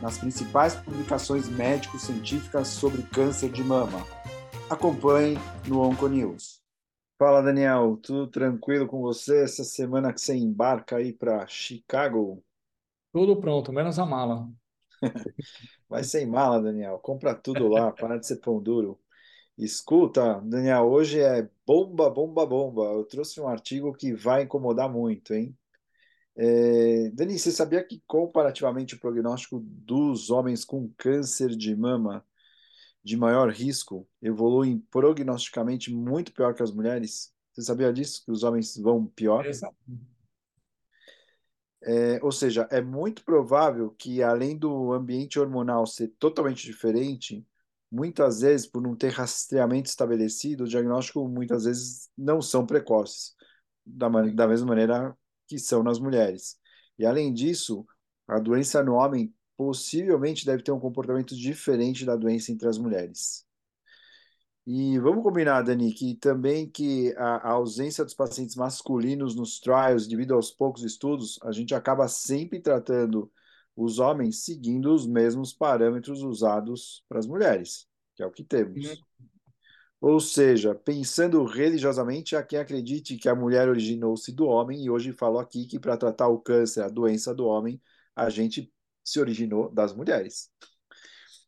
nas principais publicações médico-científicas sobre câncer de mama. Acompanhe no Onconews. Fala, Daniel, tudo tranquilo com você essa semana que você embarca aí para Chicago? Tudo pronto, menos a mala. Vai sem mala, Daniel. Compra tudo lá, para de ser pão duro. Escuta, Daniel, hoje é bomba, bomba, bomba. Eu trouxe um artigo que vai incomodar muito, hein? É, Dani, você sabia que comparativamente o prognóstico dos homens com câncer de mama de maior risco evolui prognosticamente muito pior que as mulheres? Você sabia disso? Que os homens vão pior? É, ou seja, é muito provável que, além do ambiente hormonal ser totalmente diferente, muitas vezes, por não ter rastreamento estabelecido, o diagnóstico muitas vezes não são precoces, da, da mesma maneira que são nas mulheres. E além disso, a doença no homem possivelmente deve ter um comportamento diferente da doença entre as mulheres. E vamos combinar, Dani, que também que a, a, ausência dos pacientes masculinos nos trials, devido aos poucos estudos, a gente acaba sempre tratando os homens seguindo os mesmos parâmetros usados para as mulheres, que é o que temos. Ou seja, pensando religiosamente, há quem acredite que a mulher originou-se do homem, e hoje falou aqui que para tratar o câncer, a doença do homem, a gente se originou das mulheres.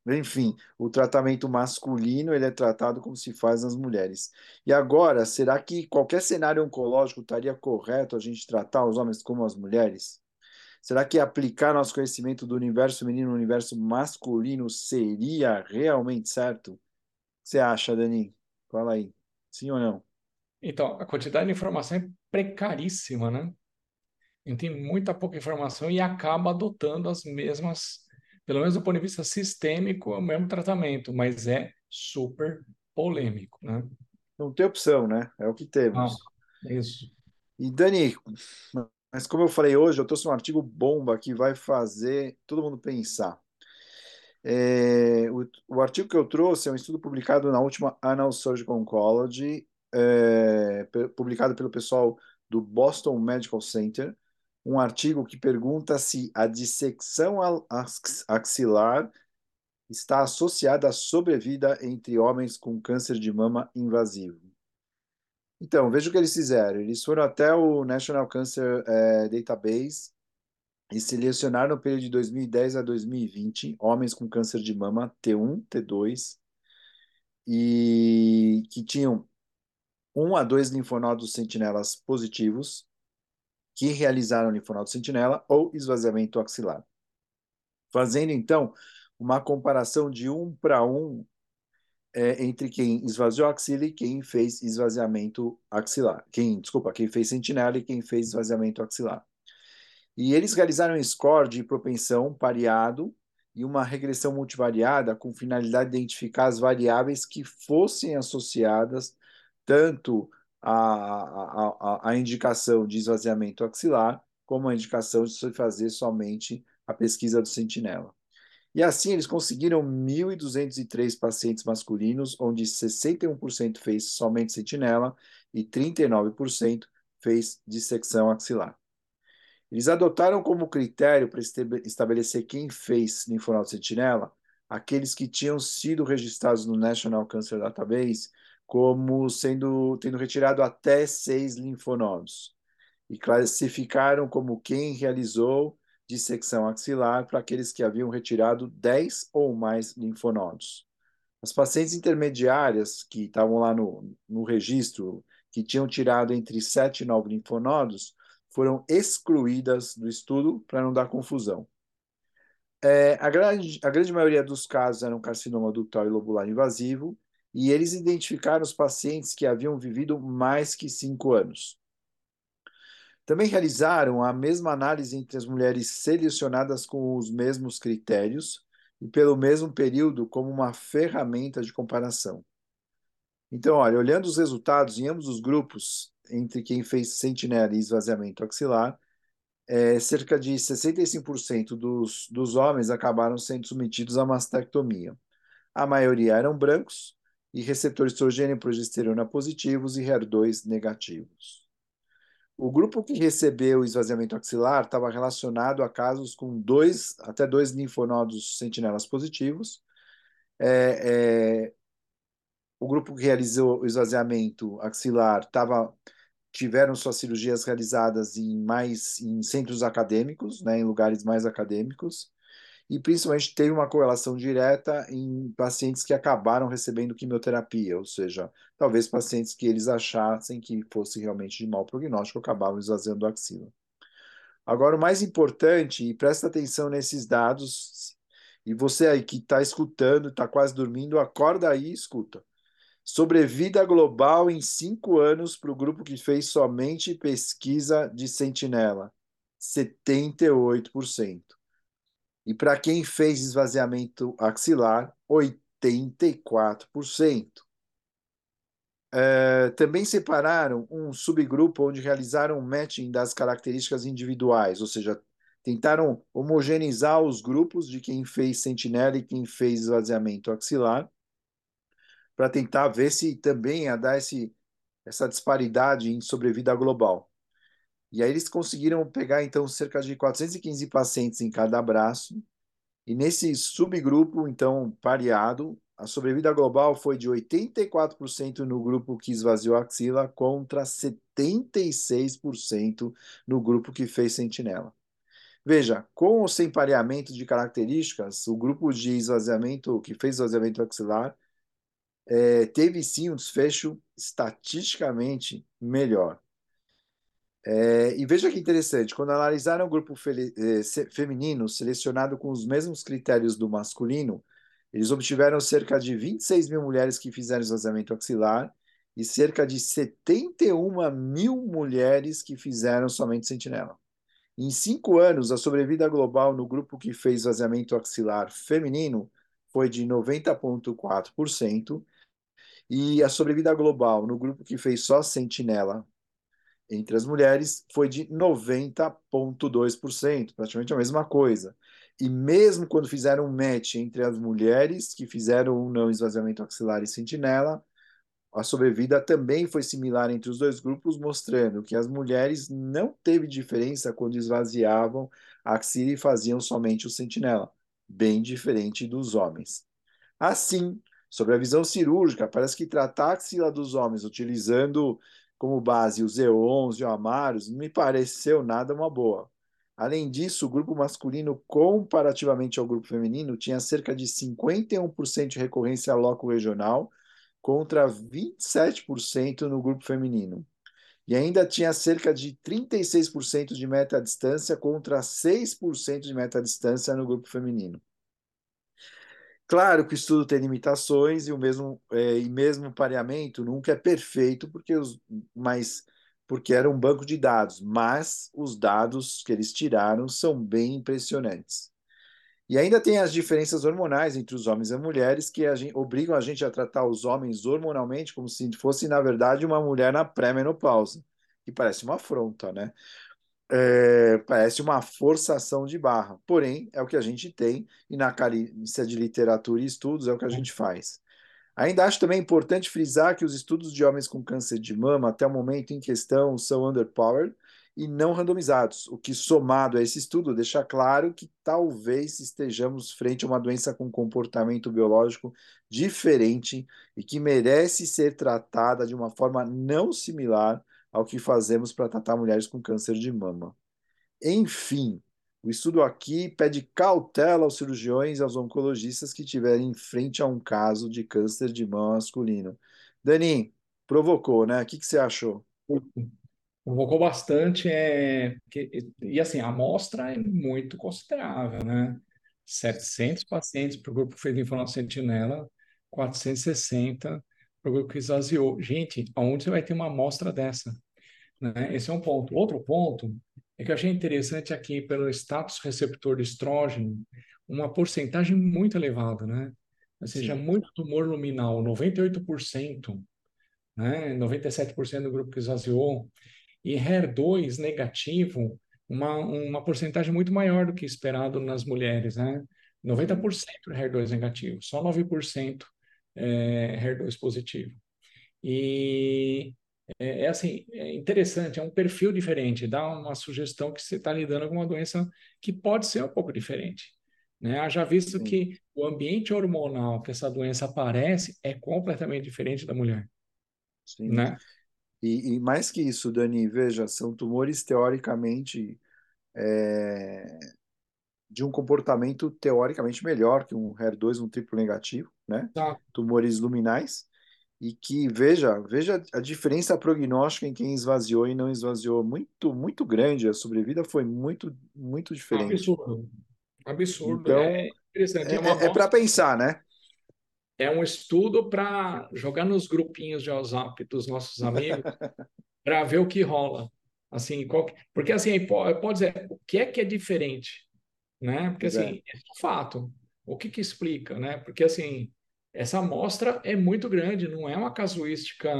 Enfim, o tratamento masculino ele é tratado como se faz nas mulheres. E agora, será que qualquer cenário oncológico estaria correto a gente tratar os homens como as mulheres? Será que aplicar nosso conhecimento do universo feminino no universo masculino seria realmente certo? O que você acha, Dani? Fala aí. Sim ou não? Então, a quantidade de informação é precaríssima, né? A gente tem muita pouca informação e acaba adotando as mesmas, pelo menos do ponto de vista sistêmico, o mesmo tratamento, mas é super polêmico, né? Não tem opção, né? É o que temos. Ah, isso. E Dani, mas como eu falei hoje, eu trouxe um artigo bomba que vai fazer todo mundo pensar. É, o, o, artigo que eu trouxe é um estudo publicado na última Annals Surgical Oncology, é, publicado pelo pessoal do Boston Medical Center, um artigo que pergunta se a dissecção axilar está associada à sobrevida entre homens com câncer de mama invasivo. Então, veja o que eles fizeram. Eles foram até o National Cancer é, Database e selecionaram no período de 2010 a 2020 homens com câncer de mama T1, T2 e que tinham um a dois linfonodos sentinelas positivos que realizaram linfonodo sentinela ou esvaziamento axilar. Fazendo então uma comparação de um para um é, entre quem esvaziou a axila e quem fez esvaziamento axilar. Quem, desculpa, quem fez sentinela e quem fez esvaziamento axilar. E eles realizaram um score de propensão pareado e uma regressão multivariada com finalidade de identificar as variáveis que fossem associadas tanto à, à, à indicação de esvaziamento axilar como a indicação de se fazer somente a pesquisa do sentinela. E assim eles conseguiram 1.203 pacientes masculinos, onde 61% fez somente sentinela e 39% fez dissecção axilar. Eles adotaram como critério para estabelecer quem fez linfonodo sentinela aqueles que tinham sido registrados no National Cancer Database como sendo tendo retirado até seis linfonodos e classificaram como quem realizou dissecção axilar para aqueles que haviam retirado 10 ou mais linfonodos. As pacientes intermediárias que estavam lá no, no registro, que tinham tirado entre 7 e 9 linfonodos, foram excluídas do estudo para não dar confusão. É, a, grande, a grande maioria dos casos eram carcinoma ductal e lobular invasivo, e eles identificaram os pacientes que haviam vivido mais que 5 anos. Também realizaram a mesma análise entre as mulheres selecionadas com os mesmos critérios e pelo mesmo período como uma ferramenta de comparação. Então, olha, olhando os resultados em ambos os grupos, entre quem fez sentinela e esvaziamento axilar, é, cerca de 65% dos, dos homens acabaram sendo submetidos a mastectomia. A maioria eram brancos e receptores estrogênio e progesterona positivos e HER2 negativos. O grupo que recebeu esvaziamento axilar estava relacionado a casos com dois, até dois linfonodos sentinelas positivos. É, é, o grupo que realizou o esvaziamento axilar tava, tiveram suas cirurgias realizadas em mais em centros acadêmicos, né, em lugares mais acadêmicos, e principalmente teve uma correlação direta em pacientes que acabaram recebendo quimioterapia, ou seja, talvez pacientes que eles achassem que fosse realmente de mau prognóstico acabavam esvaziando a axila. Agora, o mais importante, e presta atenção nesses dados, e você aí que está escutando, está quase dormindo, acorda aí e escuta. Sobrevida global em cinco anos para o grupo que fez somente pesquisa de sentinela, 78%. E para quem fez esvaziamento axilar, 84%. É, também separaram um subgrupo onde realizaram um matching das características individuais, ou seja, tentaram homogeneizar os grupos de quem fez sentinela e quem fez esvaziamento axilar para tentar ver se também ia dar esse, essa disparidade em sobrevida global. E aí eles conseguiram pegar, então, cerca de 415 pacientes em cada braço, e nesse subgrupo, então, pareado, a sobrevida global foi de 84% no grupo que esvaziou a axila contra 76% no grupo que fez sentinela. Veja, com ou sem pareamento de características, o grupo de esvaziamento que fez esvaziamento axilar é, teve sim um desfecho estatisticamente melhor. É, e veja que interessante, quando analisaram o grupo é, feminino selecionado com os mesmos critérios do masculino, eles obtiveram cerca de 26 mil mulheres que fizeram esvaziamento axilar e cerca de 71 mil mulheres que fizeram somente sentinela. Em cinco anos, a sobrevida global no grupo que fez esvaziamento axilar feminino foi de 90,4%, e a sobrevida global no grupo que fez só sentinela entre as mulheres foi de 90,2%, praticamente a mesma coisa. E mesmo quando fizeram um match entre as mulheres que fizeram um não esvaziamento axilar e sentinela, a sobrevida também foi similar entre os dois grupos, mostrando que as mulheres não teve diferença quando esvaziavam a axila e faziam somente o sentinela, bem diferente dos homens. Assim, Sobre a visão cirúrgica, parece que tratar a axila dos homens utilizando como base os EONs e Amaros não me pareceu nada uma boa. Além disso, o grupo masculino, comparativamente ao grupo feminino, tinha cerca de 51% de recorrência loco-regional contra 27% no grupo feminino. E ainda tinha cerca de 36% de meta-distância contra 6% de meta-distância no grupo feminino. Claro que o estudo tem limitações e o mesmo é, e mesmo pareamento nunca é perfeito porque os mas porque era um banco de dados, mas os dados que eles tiraram são bem impressionantes. E ainda tem as diferenças hormonais entre os homens e as mulheres que a gente, obrigam a gente a tratar os homens hormonalmente como se fosse, na verdade, uma mulher na pré-menopausa, que parece uma afronta, né? É, parece uma forçação de barra. Porém, é o que a gente tem, e na carência de literatura e estudos é o que a gente faz. Ainda acho também importante frisar que os estudos de homens com câncer de mama, até o momento em questão, são underpowered e não randomizados, o que, somado a esse estudo, deixa claro que talvez estejamos frente a uma doença com comportamento biológico diferente e que merece ser tratada de uma forma não similar ao que fazemos para tratar mulheres com câncer de mama. Enfim, o estudo aqui pede cautela aos cirurgiões e aos oncologistas que estiverem em frente a um caso de câncer de mama masculino. Dani, provocou, né? O que, que você achou? Provocou bastante, é, e assim, a amostra é muito considerável, né? 700 pacientes para o grupo fez linfonodo sentinela, 460 grupo que esvaziou. Gente, aonde você vai ter uma amostra dessa? Né? Esse é um ponto. Outro ponto é que eu achei interessante aqui, pelo status receptor de estrógeno, uma porcentagem muito elevada, né? Ou seja, Sim. muito tumor luminal, 98%, né? 97% do grupo que esvaziou, e HER2 negativo, uma, uma porcentagem muito maior do que esperado nas mulheres, né? 90% HER2 negativo, só 9% é, HER2 positivo. E é, é, assim, é interessante, é um perfil diferente, dá uma sugestão que você está lidando com uma doença que pode ser um pouco diferente. Né? Já visto Sim. que o ambiente hormonal que essa doença aparece é completamente diferente da mulher. Sim. Né? E, e mais que isso, Dani, veja, são tumores teoricamente é, de um comportamento teoricamente melhor que um HER2, um triplo negativo, né? Tá. Tumores luminais e que veja, veja a diferença prognóstica em quem esvaziou e não esvaziou, muito muito grande, a sobrevida foi muito muito diferente. Absurdo. Absurdo. Então, é interessante. É, é, é para pensar, né? É um estudo para jogar nos grupinhos de WhatsApp dos nossos amigos para ver o que rola. Assim, qual... porque assim, pode dizer, o que é que é diferente? Né? Porque assim, é, é um fato. O que que explica, né? Porque assim, essa amostra é muito grande, não é uma casuística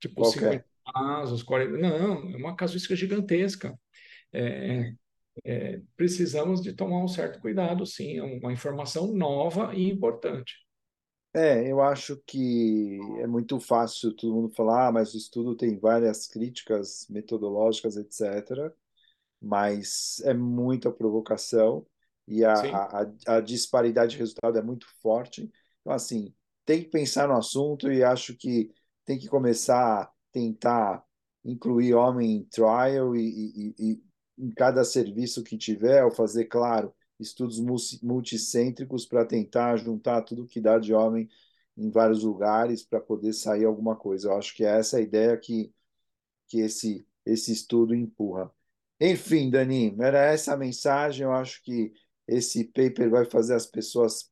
tipo Qualquer. 50 casos, 40, não, é uma casuística gigantesca. É, é, precisamos de tomar um certo cuidado, sim, é uma informação nova e importante. É, eu acho que é muito fácil todo mundo falar, ah, mas o estudo tem várias críticas metodológicas, etc. Mas é muita provocação e a, a, a, disparidade de resultado é muito forte. Então, assim, tem que pensar no assunto e acho que tem que começar a tentar incluir homem em trial e, e, e em cada serviço que tiver, ou fazer, claro, estudos multicêntricos para tentar juntar tudo que dá de homem em vários lugares para poder sair alguma coisa. Eu acho que é essa a ideia que, que esse, esse estudo empurra. Enfim, Dani, era essa a mensagem. Eu acho que esse paper vai fazer as pessoas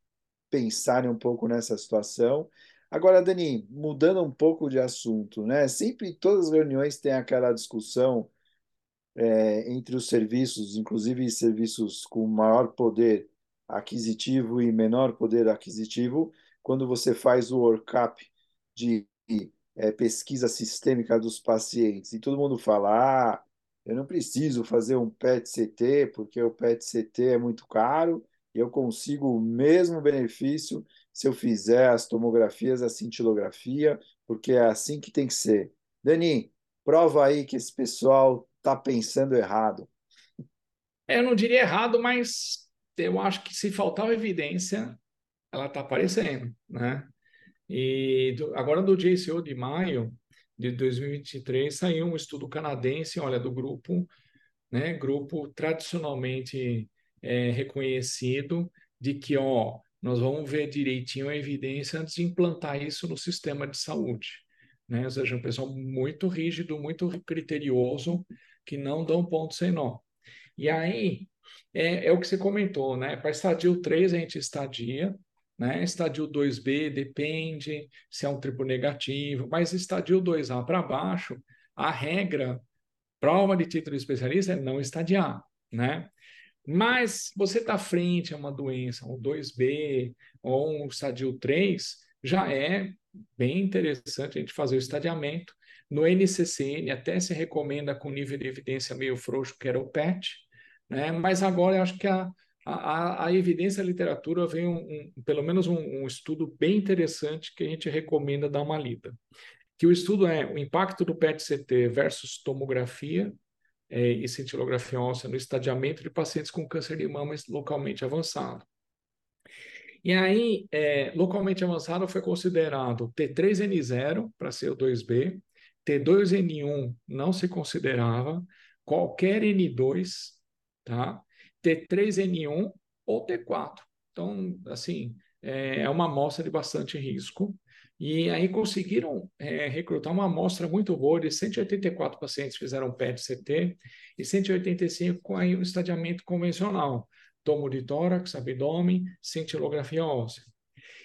pensarem um pouco nessa situação. Agora, Dani, mudando um pouco de assunto, né? Sempre todas as reuniões tem aquela discussão é, entre os serviços, inclusive serviços com maior poder aquisitivo e menor poder aquisitivo, quando você faz o workup de é, pesquisa sistêmica dos pacientes e todo mundo fala, ah, eu não preciso fazer um PET-CT porque o PET-CT é muito caro eu consigo o mesmo benefício se eu fizer as tomografias, a cintilografia, porque é assim que tem que ser. Dani, prova aí que esse pessoal está pensando errado. Eu não diria errado, mas eu acho que se faltar evidência, ela está aparecendo, né? E do, agora do JCO de maio de 2023 saiu um estudo canadense, olha, do grupo, né? Grupo tradicionalmente é, reconhecido de que, ó, nós vamos ver direitinho a evidência antes de implantar isso no sistema de saúde. Né? Ou seja, um pessoal muito rígido, muito criterioso, que não dão ponto sem nó. E aí, é, é o que você comentou, né? Para estadio 3 a gente estadia, né? Estadio 2B depende se é um triplo negativo, mas estadio 2A para baixo, a regra, prova de título de especialista é não estadiar, né? Mas você está frente a uma doença, um 2B ou um estadio 3, já é bem interessante a gente fazer o estadiamento. No NCCN até se recomenda com nível de evidência meio frouxo, que era o PET, né? mas agora eu acho que a, a, a evidência a literatura vem um, um, pelo menos um, um estudo bem interessante que a gente recomenda dar uma lida. Que o estudo é o impacto do PET-CT versus tomografia é, e cintilografia óssea no estadiamento de pacientes com câncer de mama localmente avançado. E aí, é, localmente avançado foi considerado T3N0 para ser o 2B, T2N1 não se considerava, qualquer N2, tá? T3N1 ou T4. Então, assim, é, é uma amostra de bastante risco. E aí conseguiram é, recrutar uma amostra muito boa de 184 pacientes fizeram PET-CT e 185 com aí um estadiamento convencional, tomo de tórax, abdômen, cintilografia óssea.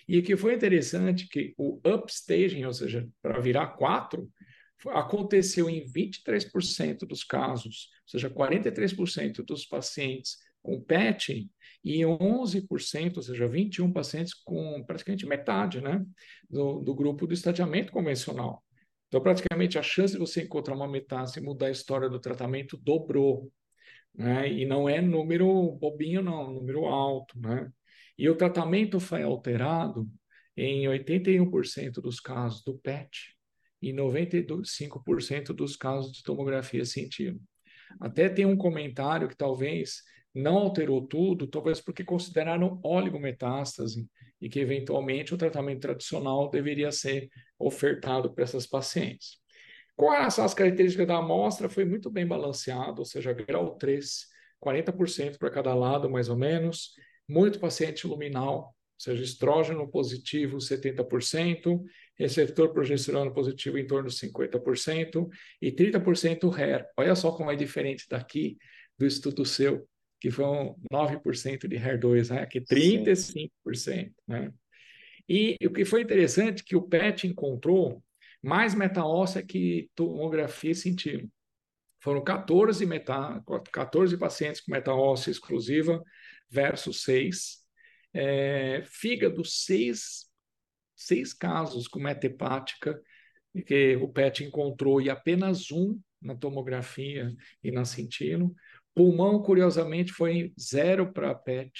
E o que foi interessante que o upstaging, ou seja, para virar 4, aconteceu em 23% dos casos, ou seja, 43% dos pacientes com PET e 11%, ou seja, 21 pacientes com praticamente metade né, do, do grupo do estadiamento convencional. Então, praticamente, a chance de você encontrar uma metástase e mudar a história do tratamento dobrou. Né? E não é número bobinho, não, número alto. Né? E o tratamento foi alterado em 81% dos casos do PET e 95% dos casos de tomografia sentido. Até tem um comentário que talvez não alterou tudo, talvez porque consideraram oligometástase e que eventualmente o tratamento tradicional deveria ser ofertado para essas pacientes. As, as características da amostra, foi muito bem balanceado, ou seja, grau 3, 40% para cada lado, mais ou menos, muito paciente luminal, ou seja, estrógeno positivo 70%, receptor progesterona positivo em torno de 50% e 30% HER. Olha só como é diferente daqui do estudo seu, que foi um 9% de HER2, né? aqui 35%. Sim. Né? E o que foi interessante que o PET encontrou mais meta-óssea que tomografia sentindo. Foram 14, meta, 14 pacientes com meta-óssea exclusiva versus 6. É, fígado, 6, 6 casos com metahepática que o PET encontrou e apenas um na tomografia e na sentindo. Pulmão, curiosamente, foi zero para PET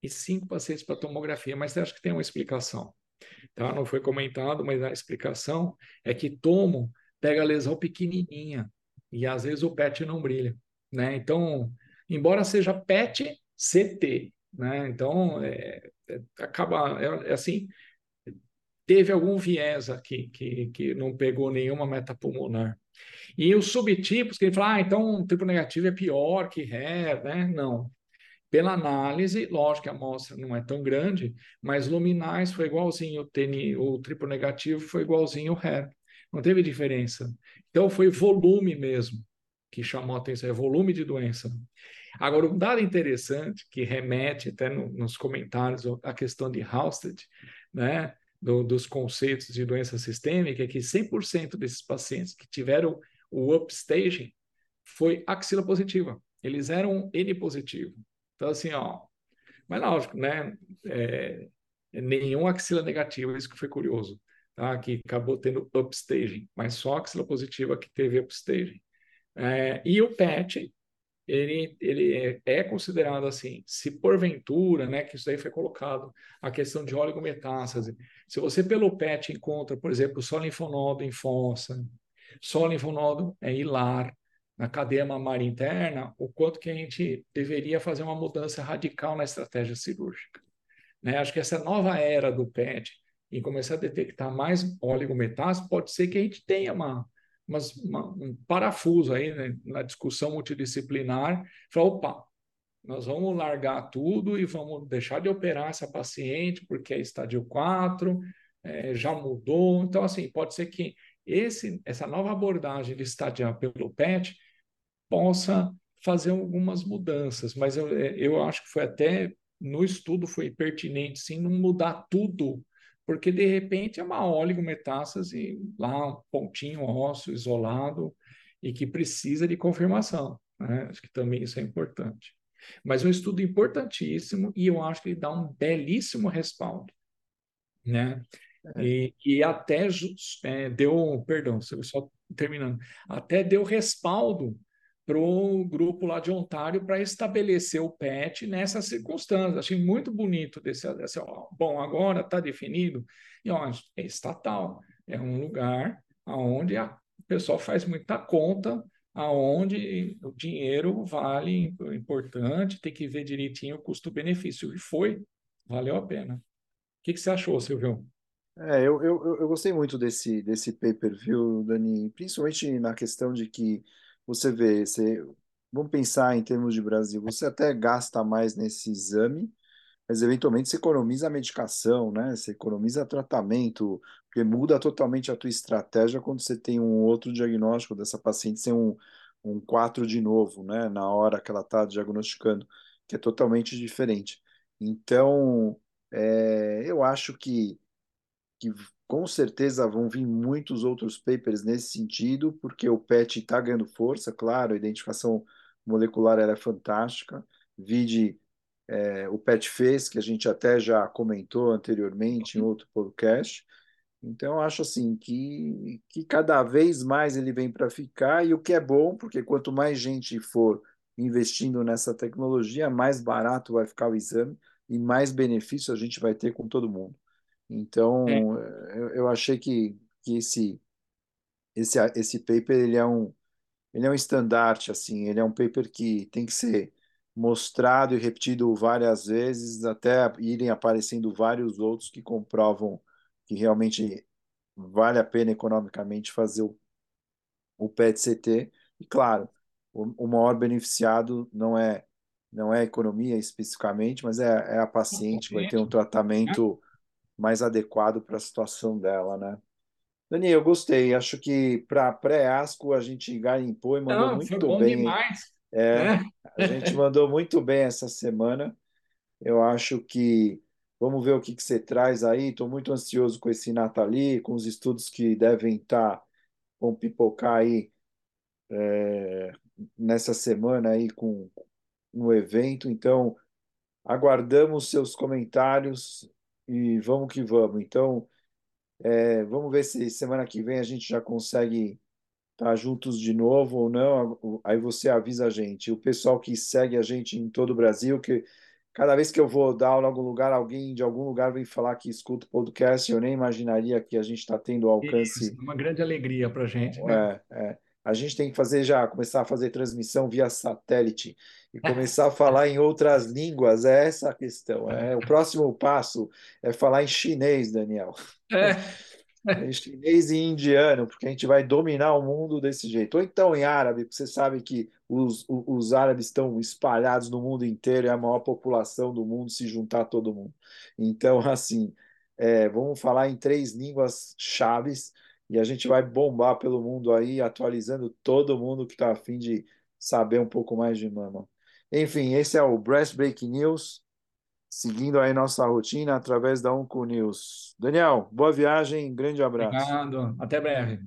e cinco pacientes para tomografia, mas acho que tem uma explicação. Tá? Não foi comentado, mas a explicação é que tomo pega lesão pequenininha e às vezes o PET não brilha. Né? Então, embora seja PET, CT. Né? Então, é, é, acaba, é, é assim, teve algum viés aqui que, que não pegou nenhuma metapulmonar. E os subtipos, que ele fala, ah, então o triplo negativo é pior que HER, né? Não. Pela análise, lógico que a amostra não é tão grande, mas luminais foi igualzinho, o, TN, triplo negativo foi igualzinho o HER. Não teve diferença. Então foi volume mesmo que chamou a atenção, é volume de doença. Agora, um dado interessante que remete até no, nos comentários à questão de Halsted, né? Do, dos conceitos de doença sistêmica é que 100% desses pacientes que tiveram o upstaging foi axila positiva. Eles eram N positivo. Então, assim, ó, mas lógico, né? É, nenhum axila negativo, isso que foi curioso, tá? Que acabou tendo upstaging, mas só axila positiva que teve upstaging. É, e o PET, ele, ele é, é, considerado assim, se porventura, né, que isso aí foi colocado, a questão de oligometástase, se você pelo PET encontra, por exemplo, só linfonodo em fossa, só linfonodo é hilar, na cadeia mamária interna, o quanto que a gente deveria fazer uma mudança radical na estratégia cirúrgica. Né? Acho que essa nova era do PET, em começar a detectar mais oligometástase, pode ser que a gente tenha uma, mas uma, um parafuso aí né, na discussão multidisciplinar, falar, opa, nós vamos largar tudo e vamos deixar de operar essa paciente porque é estádio 4, é, já mudou. Então, assim, pode ser que esse, essa nova abordagem de estadiar pelo PET possa fazer algumas mudanças, mas eu, é, eu acho que foi até no estudo foi pertinente, sim, não mudar tudo porque de repente é uma oligometástase lá, um pontinho ósseo isolado e que precisa de confirmação. Né? Acho que também isso é importante. Mas um estudo importantíssimo e eu acho que ele dá um belíssimo respaldo. Né? É. E, e até é, deu, perdão, só terminando, até deu respaldo para o grupo lá de Ontário para estabelecer o PET nessas circunstâncias. Achei muito bonito desse, desse ó, bom, agora está definido, e ó, é estatal, é um lugar onde a, o pessoal faz muita conta, aonde o dinheiro vale importante, tem que ver direitinho o custo-benefício. E foi, valeu a pena. O que, que você achou, Silvio? É, eu, eu, eu gostei muito desse, desse paper, viu, Dani? Principalmente na questão de que você vê, você, vamos pensar em termos de Brasil, você até gasta mais nesse exame, mas eventualmente você economiza a medicação, né? Você economiza tratamento, porque muda totalmente a tua estratégia quando você tem um outro diagnóstico dessa paciente ser um, um 4 de novo, né? Na hora que ela está diagnosticando, que é totalmente diferente. Então, é, eu acho que, que com certeza vão vir muitos outros papers nesse sentido, porque o PET está ganhando força, claro, a identificação molecular é fantástica, vide é, o Pet Face, que a gente até já comentou anteriormente em outro podcast. Então, acho assim que, que cada vez mais ele vem para ficar, e o que é bom, porque quanto mais gente for investindo nessa tecnologia, mais barato vai ficar o exame e mais benefício a gente vai ter com todo mundo. Então, É, eu, eu achei que, que esse, esse, esse paper ele é um, ele é um estandarte, assim, ele é um paper que tem que ser mostrado e repetido várias vezes até irem aparecendo vários outros que comprovam que realmente vale a pena economicamente fazer o, o PET-CT. E claro, o, o maior beneficiado não é não é a economia especificamente, mas é, é a paciente que vai ter um né? tratamento mais adequado para a situação dela, né? Dani, eu gostei. Acho que para pré-ASCO a gente garimpou e mandou Não, foi muito bom bem. demais, É, né? a gente mandou muito bem essa semana. Eu acho que vamos ver o que que você traz aí. Estou muito ansioso com esse Nathalie, com os estudos que devem estar, vão pipocar aí nessa semana aí com no evento. Então, aguardamos seus comentários e vamos que vamos. Então, é, vamos ver se semana que vem a gente já consegue estar juntos de novo ou não. Aí você avisa a gente. O pessoal que segue a gente em todo o Brasil, que cada vez que eu vou dar aula em algum lugar, alguém de algum lugar vem falar que escuta o podcast. Eu nem imaginaria que a gente está tendo Isso, alcance uma grande alegria para a gente, né? é, é. A gente tem que fazer já, começar a fazer transmissão via satélite e começar a falar em outras línguas. É essa a questão. É, o próximo passo é falar em chinês, Daniel. É, Em chinês e indiano, porque a gente vai dominar o mundo desse jeito. Ou então em árabe, porque você sabe que os, os, árabes estão espalhados no mundo inteiro, é a maior população do mundo, se juntar todo mundo. Então, assim, é, vamos falar em três línguas chaves e a gente vai bombar pelo mundo aí, atualizando todo mundo que está a fim de saber um pouco mais de mama. Enfim, esse é o Breast Break News, seguindo aí nossa rotina através da Onco News. Daniel, boa viagem, grande abraço. obrigado. Até breve.